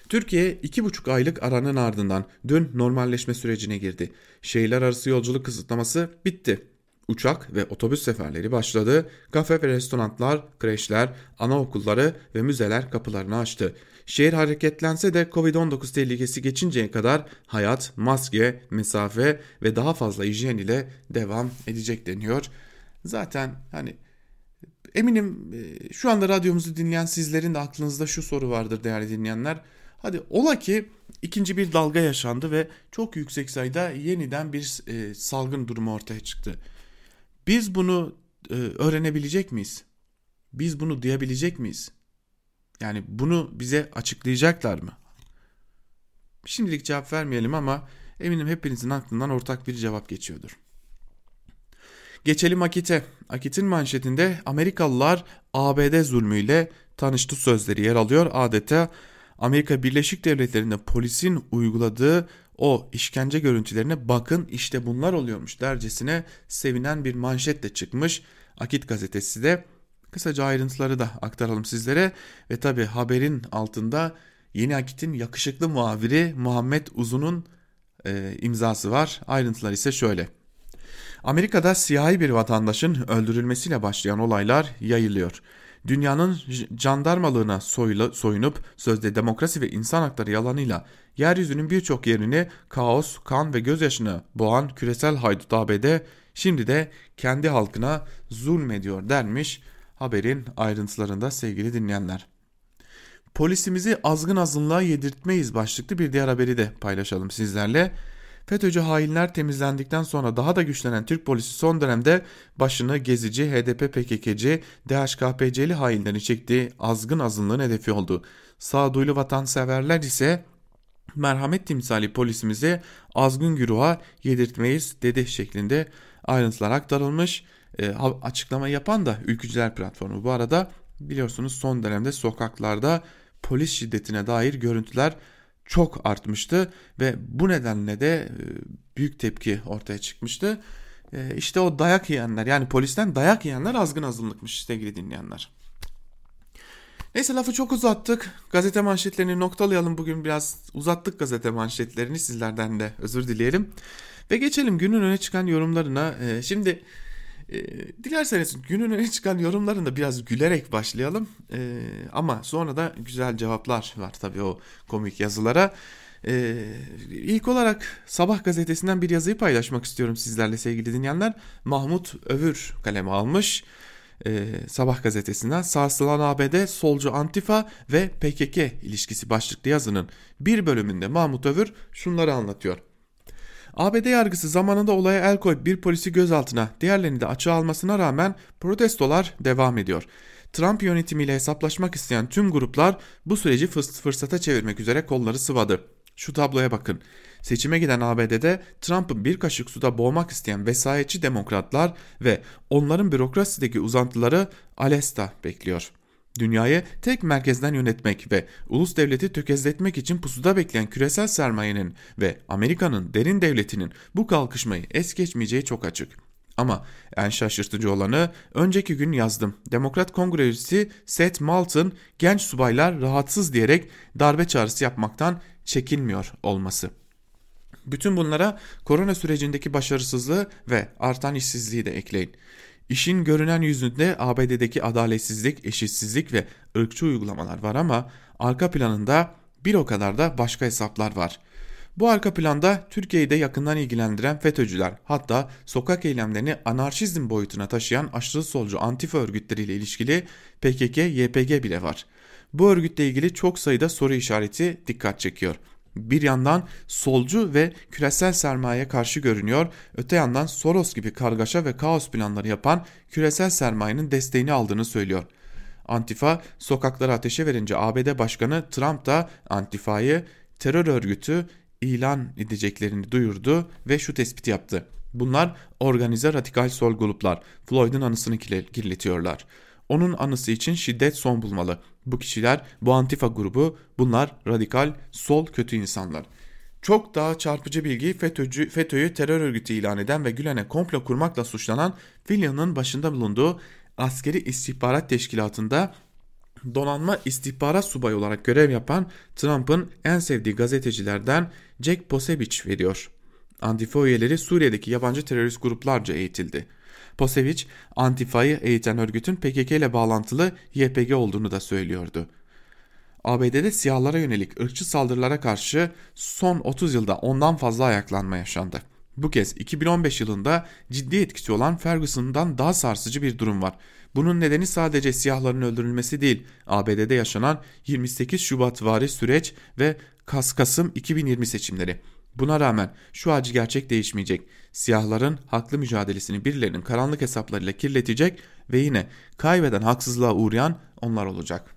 Türkiye iki buçuk aylık aranın ardından dün normalleşme sürecine girdi. Şehirler arası yolculuk kısıtlaması bitti. Uçak ve otobüs seferleri başladı. Kafe ve restoranlar, kreşler, anaokulları ve müzeler kapılarını açtı. Şehir hareketlense de Covid-19 tehlikesi geçinceye kadar hayat, maske, mesafe ve daha fazla hijyen ile devam edecek deniyor. Zaten hani eminim e, şu anda radyomuzu dinleyen sizlerin de aklınızda şu soru vardır değerli dinleyenler. Hadi ola ki ikinci bir dalga yaşandı ve çok yüksek sayıda yeniden bir e, salgın durumu ortaya çıktı. Biz bunu e, öğrenebilecek miyiz? Biz bunu duyabilecek miyiz? Yani bunu bize açıklayacaklar mı? Şimdilik cevap vermeyelim ama eminim hepinizin aklından ortak bir cevap geçiyordur. Geçelim Akit'e. Akit'in manşetinde Amerikalılar ABD zulmüyle tanıştı sözleri yer alıyor. Adeta Amerika Birleşik Devletleri'nde polisin uyguladığı o işkence görüntülerine bakın işte bunlar oluyormuş dercesine sevinen bir manşetle çıkmış. Akit gazetesi de kısaca ayrıntıları da aktaralım sizlere ve tabi haberin altında Yeni Akit'in yakışıklı muhabiri Muhammed Uzun'un e, imzası var. Ayrıntılar ise şöyle. Amerika'da siyahi bir vatandaşın öldürülmesiyle başlayan olaylar yayılıyor dünyanın jandarmalığına soyunup sözde demokrasi ve insan hakları yalanıyla yeryüzünün birçok yerini kaos, kan ve gözyaşını boğan küresel haydut ABD şimdi de kendi halkına zulmediyor dermiş haberin ayrıntılarında sevgili dinleyenler. Polisimizi azgın azınlığa yedirtmeyiz başlıklı bir diğer haberi de paylaşalım sizlerle. FETÖ'cü hainler temizlendikten sonra daha da güçlenen Türk polisi son dönemde başını gezici, HDP PKK'ci, DHKPC'li hainlerin çektiği azgın azınlığın hedefi oldu. Sağduyulu vatanseverler ise merhamet timsali polisimizi azgın güruha yedirtmeyiz dedi şeklinde ayrıntılar aktarılmış. E, açıklama yapan da Ülkücüler Platformu. Bu arada biliyorsunuz son dönemde sokaklarda polis şiddetine dair görüntüler çok artmıştı ve bu nedenle de e, büyük tepki ortaya çıkmıştı. E, işte o dayak yiyenler yani polisten dayak yiyenler azgın azınlıkmış sevgili dinleyenler. Neyse lafı çok uzattık. Gazete manşetlerini noktalayalım. Bugün biraz uzattık gazete manşetlerini sizlerden de özür dileyelim. Ve geçelim günün öne çıkan yorumlarına. E, şimdi e, dilerseniz günün öne çıkan yorumlarında biraz gülerek başlayalım. E, ama sonra da güzel cevaplar var tabii o komik yazılara. E, ilk olarak Sabah gazetesinden bir yazıyı paylaşmak istiyorum sizlerle sevgili dinleyenler. Mahmut Övür kaleme almış. E, Sabah gazetesinden sarsılan ABD solcu Antifa ve PKK ilişkisi başlıklı yazının bir bölümünde Mahmut Övür şunları anlatıyor. ABD yargısı zamanında olaya el koyup bir polisi gözaltına diğerlerini de açığa almasına rağmen protestolar devam ediyor. Trump yönetimiyle hesaplaşmak isteyen tüm gruplar bu süreci fırsata çevirmek üzere kolları sıvadı. Şu tabloya bakın. Seçime giden ABD'de Trump'ı bir kaşık suda boğmak isteyen vesayetçi demokratlar ve onların bürokrasideki uzantıları Alesta bekliyor. Dünyayı tek merkezden yönetmek ve ulus devleti tökezletmek için pusuda bekleyen küresel sermayenin ve Amerika'nın derin devletinin bu kalkışmayı es geçmeyeceği çok açık. Ama en şaşırtıcı olanı önceki gün yazdım. Demokrat Kongre üyesi Seth Moulton genç subaylar rahatsız diyerek darbe çağrısı yapmaktan çekinmiyor olması. Bütün bunlara korona sürecindeki başarısızlığı ve artan işsizliği de ekleyin. İşin görünen yüzünde ABD'deki adaletsizlik, eşitsizlik ve ırkçı uygulamalar var ama arka planında bir o kadar da başka hesaplar var. Bu arka planda Türkiye'yi de yakından ilgilendiren FETÖ'cüler hatta sokak eylemlerini anarşizm boyutuna taşıyan aşırı solcu antifa örgütleriyle ilişkili PKK, YPG bile var. Bu örgütle ilgili çok sayıda soru işareti dikkat çekiyor. Bir yandan solcu ve küresel sermayeye karşı görünüyor, öte yandan Soros gibi kargaşa ve kaos planları yapan küresel sermayenin desteğini aldığını söylüyor. Antifa sokaklara ateşe verince ABD Başkanı Trump da Antifa'yı terör örgütü ilan edeceklerini duyurdu ve şu tespiti yaptı. Bunlar organize radikal sol gruplar. Floyd'un anısını kirletiyorlar. Onun anısı için şiddet son bulmalı. Bu kişiler, bu antifa grubu, bunlar radikal, sol, kötü insanlar. Çok daha çarpıcı bilgi FETÖ'cü, FETÖ'yü terör örgütü ilan eden ve Gülen'e komplo kurmakla suçlanan William'ın başında bulunduğu askeri istihbarat teşkilatında donanma istihbarat subayı olarak görev yapan Trump'ın en sevdiği gazetecilerden Jack Posevich veriyor. Antifa üyeleri Suriye'deki yabancı terörist gruplarca eğitildi. Posevich, Antifa'yı eğiten örgütün PKK ile bağlantılı YPG olduğunu da söylüyordu. ABD'de siyahlara yönelik ırkçı saldırılara karşı son 30 yılda ondan fazla ayaklanma yaşandı. Bu kez 2015 yılında ciddi etkisi olan Ferguson'dan daha sarsıcı bir durum var. Bunun nedeni sadece siyahların öldürülmesi değil, ABD'de yaşanan 28 Şubat vari süreç ve Kas-Kasım 2020 seçimleri. Buna rağmen şu acı gerçek değişmeyecek. Siyahların haklı mücadelesini birilerinin karanlık hesaplarıyla kirletecek ve yine kaybeden haksızlığa uğrayan onlar olacak.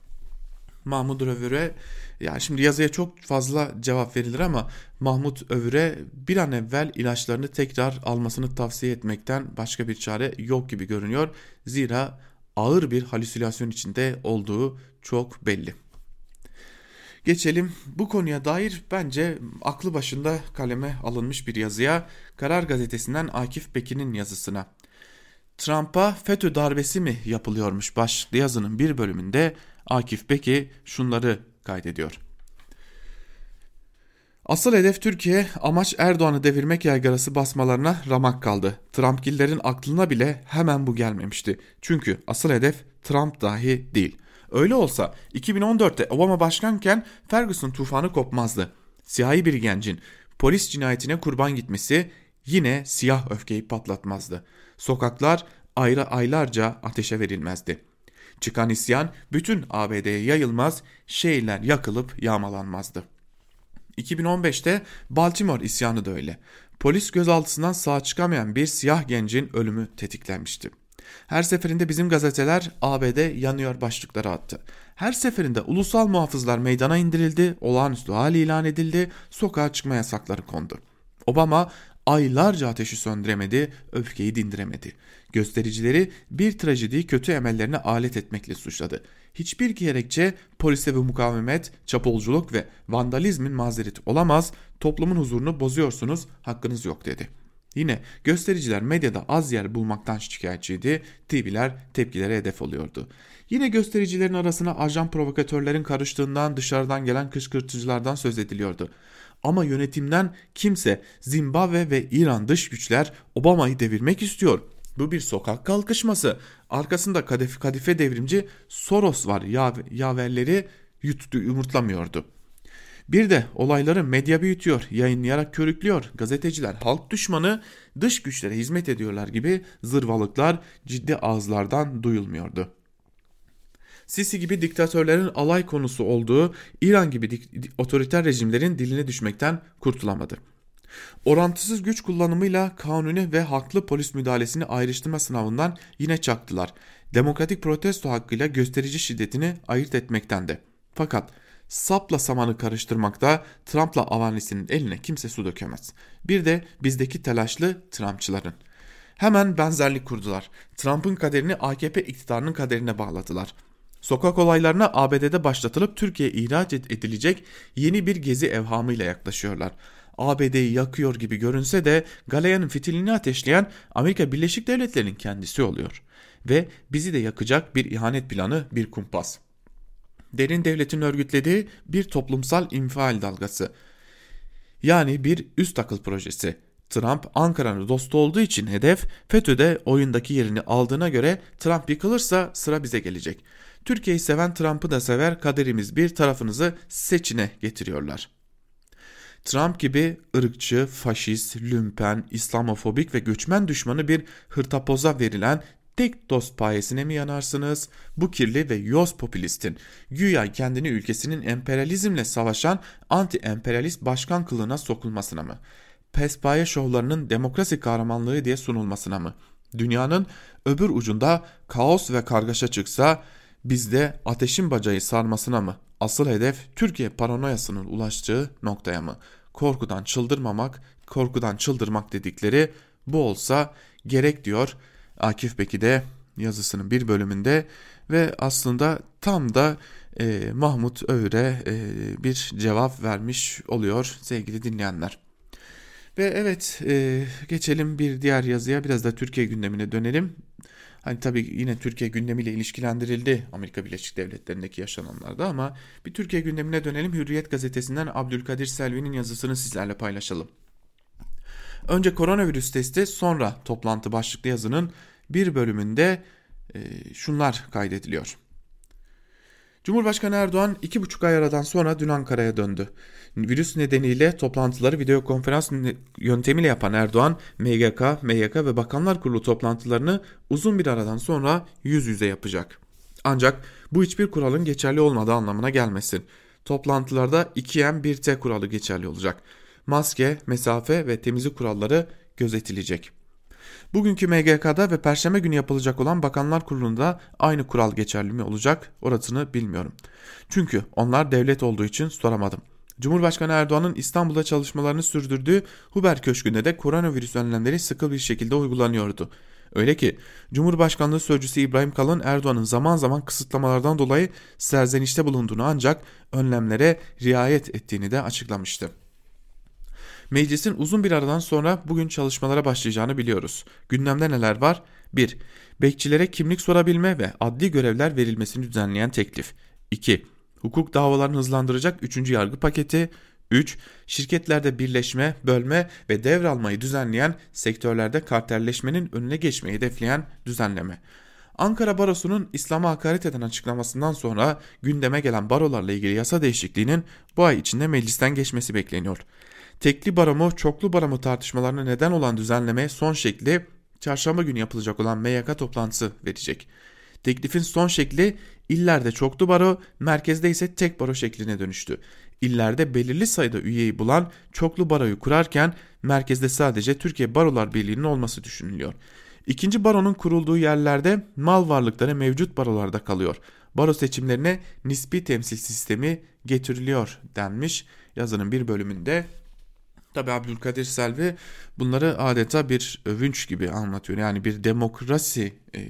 Mahmut Övür'e yani şimdi yazıya çok fazla cevap verilir ama Mahmut Övür'e bir an evvel ilaçlarını tekrar almasını tavsiye etmekten başka bir çare yok gibi görünüyor. Zira ağır bir halüsinasyon içinde olduğu çok belli. Geçelim bu konuya dair bence aklı başında kaleme alınmış bir yazıya Karar Gazetesi'nden Akif Pekin'in yazısına. Trump'a FETÖ darbesi mi yapılıyormuş başlıklı yazının bir bölümünde Akif Peki şunları kaydediyor. Asıl hedef Türkiye, amaç Erdoğan'ı devirmek yaygarası basmalarına ramak kaldı. Trumpgillerin aklına bile hemen bu gelmemişti. Çünkü asıl hedef Trump dahi değil. Öyle olsa 2014'te Obama başkanken Ferguson tufanı kopmazdı. Siyahi bir gencin polis cinayetine kurban gitmesi yine siyah öfkeyi patlatmazdı. Sokaklar ayrı aylarca ateşe verilmezdi. Çıkan isyan bütün ABD'ye yayılmaz, şehirler yakılıp yağmalanmazdı. 2015'te Baltimore isyanı da öyle. Polis gözaltısından sağ çıkamayan bir siyah gencin ölümü tetiklenmişti. Her seferinde bizim gazeteler ABD yanıyor başlıkları attı. Her seferinde ulusal muhafızlar meydana indirildi, olağanüstü hal ilan edildi, sokağa çıkma yasakları kondu. Obama aylarca ateşi söndüremedi, öfkeyi dindiremedi. Göstericileri bir trajediyi kötü emellerine alet etmekle suçladı. Hiçbir gerekçe polise ve mukavemet, çapulculuk ve vandalizmin mazereti olamaz, toplumun huzurunu bozuyorsunuz, hakkınız yok dedi.'' Yine göstericiler medyada az yer bulmaktan şikayetçiydi, TV'ler tepkilere hedef oluyordu. Yine göstericilerin arasına ajan provokatörlerin karıştığından dışarıdan gelen kışkırtıcılardan söz ediliyordu. Ama yönetimden kimse Zimbabwe ve İran dış güçler Obama'yı devirmek istiyor. Bu bir sokak kalkışması. Arkasında kadife, kadife devrimci Soros var yaverleri yuttu, yumurtlamıyordu. Bir de olayları medya büyütüyor, yayınlayarak körüklüyor. Gazeteciler halk düşmanı, dış güçlere hizmet ediyorlar gibi zırvalıklar ciddi ağızlardan duyulmuyordu. Sisi gibi diktatörlerin alay konusu olduğu İran gibi otoriter rejimlerin diline düşmekten kurtulamadı. Orantısız güç kullanımıyla kanuni ve haklı polis müdahalesini ayrıştırma sınavından yine çaktılar. Demokratik protesto hakkıyla gösterici şiddetini ayırt etmekten de. Fakat sapla samanı karıştırmakta Trump'la avanlisinin eline kimse su dökemez. Bir de bizdeki telaşlı Trumpçıların. Hemen benzerlik kurdular. Trump'ın kaderini AKP iktidarının kaderine bağladılar. Sokak olaylarına ABD'de başlatılıp Türkiye'ye ihraç edilecek yeni bir gezi evhamıyla yaklaşıyorlar. ABD'yi yakıyor gibi görünse de Galeyan'ın fitilini ateşleyen Amerika Birleşik Devletleri'nin kendisi oluyor. Ve bizi de yakacak bir ihanet planı, bir kumpas derin devletin örgütlediği bir toplumsal infial dalgası. Yani bir üst akıl projesi. Trump Ankara'nın dostu olduğu için hedef FETÖ'de oyundaki yerini aldığına göre Trump yıkılırsa sıra bize gelecek. Türkiye'yi seven Trump'ı da sever kaderimiz bir tarafınızı seçine getiriyorlar. Trump gibi ırkçı, faşist, lümpen, İslamofobik ve göçmen düşmanı bir hırtapoza verilen tek dost payesine mi yanarsınız? Bu kirli ve yoz popülistin güya kendini ülkesinin emperyalizmle savaşan anti-emperyalist başkan kılığına sokulmasına mı? Pespaye şovlarının demokrasi kahramanlığı diye sunulmasına mı? Dünyanın öbür ucunda kaos ve kargaşa çıksa Bizde ateşin bacayı sarmasına mı? Asıl hedef Türkiye paranoyasının ulaştığı noktaya mı? Korkudan çıldırmamak, korkudan çıldırmak dedikleri bu olsa gerek diyor Akif Beki de yazısının bir bölümünde ve aslında tam da e, Mahmut Öğre e, bir cevap vermiş oluyor sevgili dinleyenler. Ve evet e, geçelim bir diğer yazıya biraz da Türkiye gündemine dönelim. Hani tabii yine Türkiye gündemiyle ilişkilendirildi Amerika Birleşik Devletleri'ndeki yaşananlarda ama bir Türkiye gündemine dönelim. Hürriyet gazetesinden Abdülkadir Selvi'nin yazısını sizlerle paylaşalım. Önce koronavirüs testi sonra toplantı başlıklı yazının bir bölümünde e, şunlar kaydediliyor. Cumhurbaşkanı Erdoğan iki buçuk ay aradan sonra dün Ankara'ya döndü. Virüs nedeniyle toplantıları video konferans yöntemiyle yapan Erdoğan, MGK, MYK ve Bakanlar Kurulu toplantılarını uzun bir aradan sonra yüz yüze yapacak. Ancak bu hiçbir kuralın geçerli olmadığı anlamına gelmesin. Toplantılarda 2M 1T kuralı geçerli olacak. Maske, mesafe ve temizlik kuralları gözetilecek. Bugünkü MGK'da ve Perşembe günü yapılacak olan Bakanlar Kurulu'nda aynı kural geçerli mi olacak orasını bilmiyorum. Çünkü onlar devlet olduğu için soramadım. Cumhurbaşkanı Erdoğan'ın İstanbul'da çalışmalarını sürdürdüğü Huber Köşkü'nde de koronavirüs önlemleri sıkı bir şekilde uygulanıyordu. Öyle ki Cumhurbaşkanlığı Sözcüsü İbrahim Kalın Erdoğan'ın zaman zaman kısıtlamalardan dolayı serzenişte bulunduğunu ancak önlemlere riayet ettiğini de açıklamıştı. Meclisin uzun bir aradan sonra bugün çalışmalara başlayacağını biliyoruz. Gündemde neler var? 1. Bekçilere kimlik sorabilme ve adli görevler verilmesini düzenleyen teklif. 2. Hukuk davalarını hızlandıracak 3. yargı paketi. 3. Şirketlerde birleşme, bölme ve devralmayı düzenleyen sektörlerde kartelleşmenin önüne geçmeyi hedefleyen düzenleme. Ankara Barosu'nun İslam'a hakaret eden açıklamasından sonra gündeme gelen barolarla ilgili yasa değişikliğinin bu ay içinde meclisten geçmesi bekleniyor. Tekli baro çoklu baro tartışmalarına neden olan düzenleme son şekli çarşamba günü yapılacak olan MYK toplantısı verecek. Teklifin son şekli illerde çoklu baro, merkezde ise tek baro şekline dönüştü. İllerde belirli sayıda üyeyi bulan çoklu baroyu kurarken merkezde sadece Türkiye Barolar Birliği'nin olması düşünülüyor. İkinci baronun kurulduğu yerlerde mal varlıkları mevcut barolarda kalıyor. Baro seçimlerine nispi temsil sistemi getiriliyor denmiş yazının bir bölümünde Tabi Abdülkadir Selvi bunları adeta bir övünç gibi anlatıyor. Yani bir demokrasi e,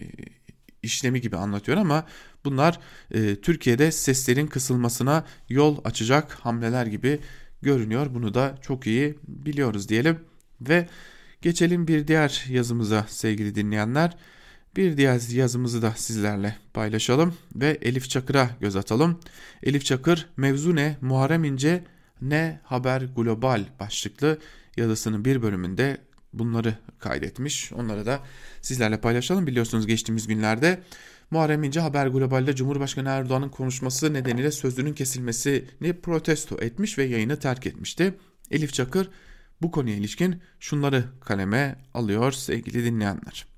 işlemi gibi anlatıyor ama bunlar e, Türkiye'de seslerin kısılmasına yol açacak hamleler gibi görünüyor. Bunu da çok iyi biliyoruz diyelim ve geçelim bir diğer yazımıza sevgili dinleyenler. Bir diğer yazımızı da sizlerle paylaşalım ve Elif Çakır'a göz atalım. Elif Çakır mevzu ne? Muharrem İnce ne Haber Global başlıklı yazısının bir bölümünde bunları kaydetmiş. Onları da sizlerle paylaşalım. Biliyorsunuz geçtiğimiz günlerde Muharrem İnce Haber Global'de Cumhurbaşkanı Erdoğan'ın konuşması nedeniyle sözünün kesilmesini protesto etmiş ve yayını terk etmişti. Elif Çakır bu konuya ilişkin şunları kaleme alıyor sevgili dinleyenler.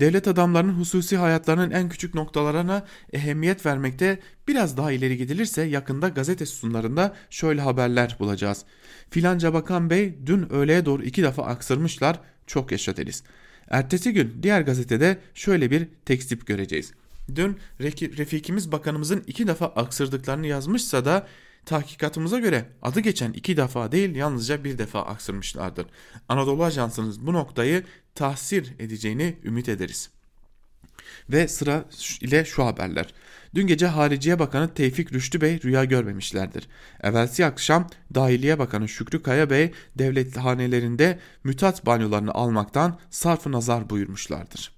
Devlet adamlarının hususi hayatlarının en küçük noktalarına ehemmiyet vermekte biraz daha ileri gidilirse yakında gazete sütunlarında şöyle haberler bulacağız. Filanca bakan bey dün öğleye doğru iki defa aksırmışlar çok yaşa. Ertesi gün diğer gazetede şöyle bir tekstip göreceğiz. Dün Refikimiz bakanımızın iki defa aksırdıklarını yazmışsa da tahkikatımıza göre adı geçen iki defa değil yalnızca bir defa aksırmışlardır. Anadolu Ajansı'nız bu noktayı tahsir edeceğini ümit ederiz. Ve sıra ile şu haberler. Dün gece Hariciye Bakanı Tevfik Rüştü Bey rüya görmemişlerdir. Evvelsi akşam Dahiliye Bakanı Şükrü Kaya Bey devlet hanelerinde mütat banyolarını almaktan sarfı nazar buyurmuşlardır.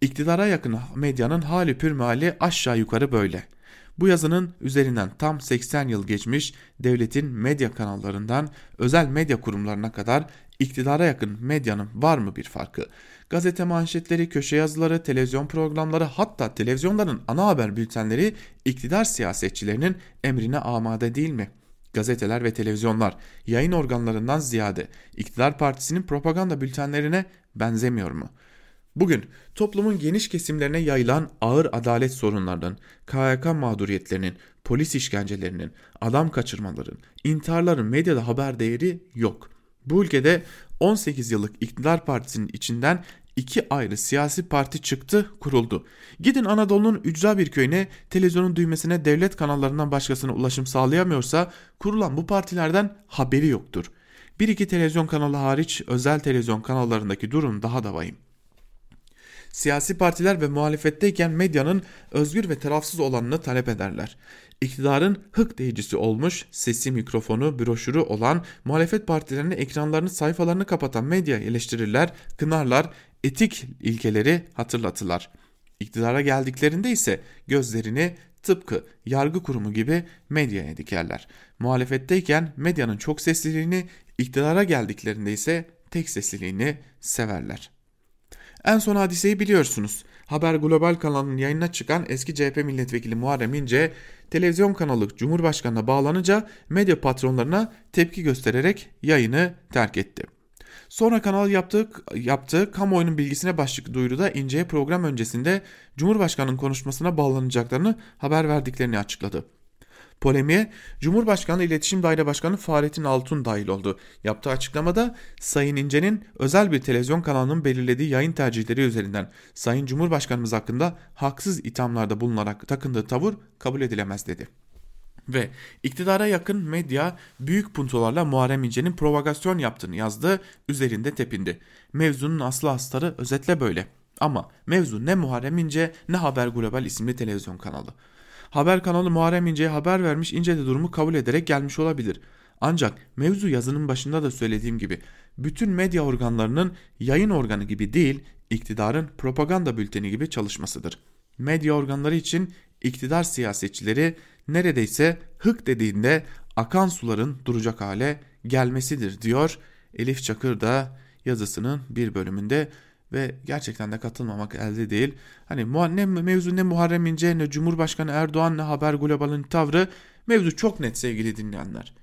İktidara yakın medyanın hali pürmali aşağı yukarı böyle. Bu yazının üzerinden tam 80 yıl geçmiş devletin medya kanallarından özel medya kurumlarına kadar iktidara yakın medyanın var mı bir farkı? Gazete manşetleri, köşe yazıları, televizyon programları hatta televizyonların ana haber bültenleri iktidar siyasetçilerinin emrine amade değil mi? Gazeteler ve televizyonlar yayın organlarından ziyade iktidar partisinin propaganda bültenlerine benzemiyor mu?'' Bugün toplumun geniş kesimlerine yayılan ağır adalet sorunlarının, KYK mağduriyetlerinin, polis işkencelerinin, adam kaçırmaların, intiharların medyada haber değeri yok. Bu ülkede 18 yıllık iktidar partisinin içinden iki ayrı siyasi parti çıktı kuruldu. Gidin Anadolu'nun ücra bir köyüne televizyonun düğmesine devlet kanallarından başkasına ulaşım sağlayamıyorsa kurulan bu partilerden haberi yoktur. Bir iki televizyon kanalı hariç özel televizyon kanallarındaki durum daha da vahim. Siyasi partiler ve muhalefetteyken medyanın özgür ve tarafsız olanını talep ederler. İktidarın hık deyicisi olmuş, sesi mikrofonu, broşürü olan muhalefet partilerinin ekranlarını sayfalarını kapatan medya eleştirirler, kınarlar, etik ilkeleri hatırlatırlar. İktidara geldiklerinde ise gözlerini tıpkı yargı kurumu gibi medyaya dikerler. Muhalefetteyken medyanın çok sesliliğini, iktidara geldiklerinde ise tek sesliliğini severler. En son hadiseyi biliyorsunuz. Haber Global kanalının yayına çıkan eski CHP milletvekili Muharrem İnce televizyon kanalı Cumhurbaşkanı'na bağlanınca medya patronlarına tepki göstererek yayını terk etti. Sonra kanal yaptığı, yaptığı kamuoyunun bilgisine başlık duyuruda İnce'ye program öncesinde Cumhurbaşkanı'nın konuşmasına bağlanacaklarını haber verdiklerini açıkladı. Polemiğe Cumhurbaşkanı İletişim Daire Başkanı Fahrettin Altun dahil oldu. Yaptığı açıklamada Sayın İnce'nin özel bir televizyon kanalının belirlediği yayın tercihleri üzerinden Sayın Cumhurbaşkanımız hakkında haksız ithamlarda bulunarak takındığı tavır kabul edilemez dedi. Ve iktidara yakın medya büyük puntolarla Muharrem İnce'nin provokasyon yaptığını yazdı, üzerinde tepindi. Mevzunun aslı astarı özetle böyle. Ama mevzu ne Muharrem İnce ne Haber Global isimli televizyon kanalı. Haber kanalı Muharrem İnce'ye haber vermiş İnce de durumu kabul ederek gelmiş olabilir. Ancak mevzu yazının başında da söylediğim gibi bütün medya organlarının yayın organı gibi değil iktidarın propaganda bülteni gibi çalışmasıdır. Medya organları için iktidar siyasetçileri neredeyse hık dediğinde akan suların duracak hale gelmesidir diyor Elif Çakır da yazısının bir bölümünde ve gerçekten de katılmamak elde değil. Hani ne mevzu ne Muharrem İnce ne Cumhurbaşkanı Erdoğan ne Haber Global'ın tavrı mevzu çok net sevgili dinleyenler.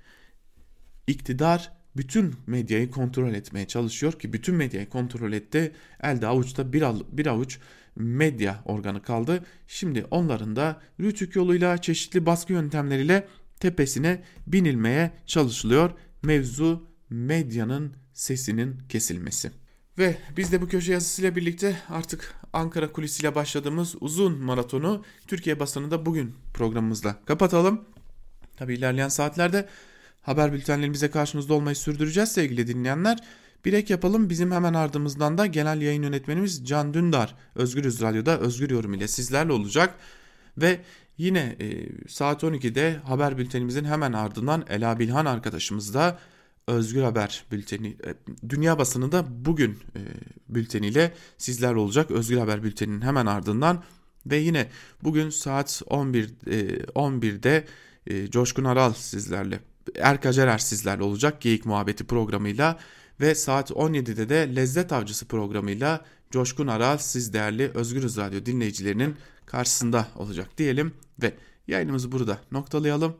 İktidar bütün medyayı kontrol etmeye çalışıyor ki bütün medyayı kontrol etti. Elde avuçta bir, bir avuç medya organı kaldı. Şimdi onların da rütük yoluyla çeşitli baskı yöntemleriyle tepesine binilmeye çalışılıyor. Mevzu medyanın sesinin kesilmesi. Ve biz de bu köşe yazısıyla birlikte artık Ankara kulisiyle başladığımız uzun maratonu Türkiye basınında bugün programımızla kapatalım. Tabi ilerleyen saatlerde haber bültenlerimize karşınızda olmayı sürdüreceğiz sevgili dinleyenler. Bir ek yapalım bizim hemen ardımızdan da genel yayın yönetmenimiz Can Dündar Özgürüz Radyo'da Özgür Yorum ile sizlerle olacak. Ve yine e, saat 12'de haber bültenimizin hemen ardından Ela Bilhan arkadaşımız da Özgür Haber bülteni, e, dünya basınında bugün e, bülteniyle sizler olacak. Özgür Haber bülteninin hemen ardından ve yine bugün saat 11 11'de e, Coşkun Aral sizlerle Erkacerer sizlerle olacak Geyik Muhabbeti programıyla ve saat 17'de de Lezzet Avcısı programıyla Coşkun Aral siz değerli Özgürüz Radyo dinleyicilerinin karşısında olacak diyelim ve yayınımızı burada noktalayalım.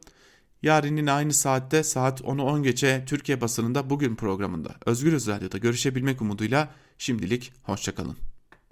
Yarın yine aynı saatte saat 10'u 10 geçe Türkiye basınında bugün programında Özgürüz Radyo'da görüşebilmek umuduyla şimdilik hoşçakalın.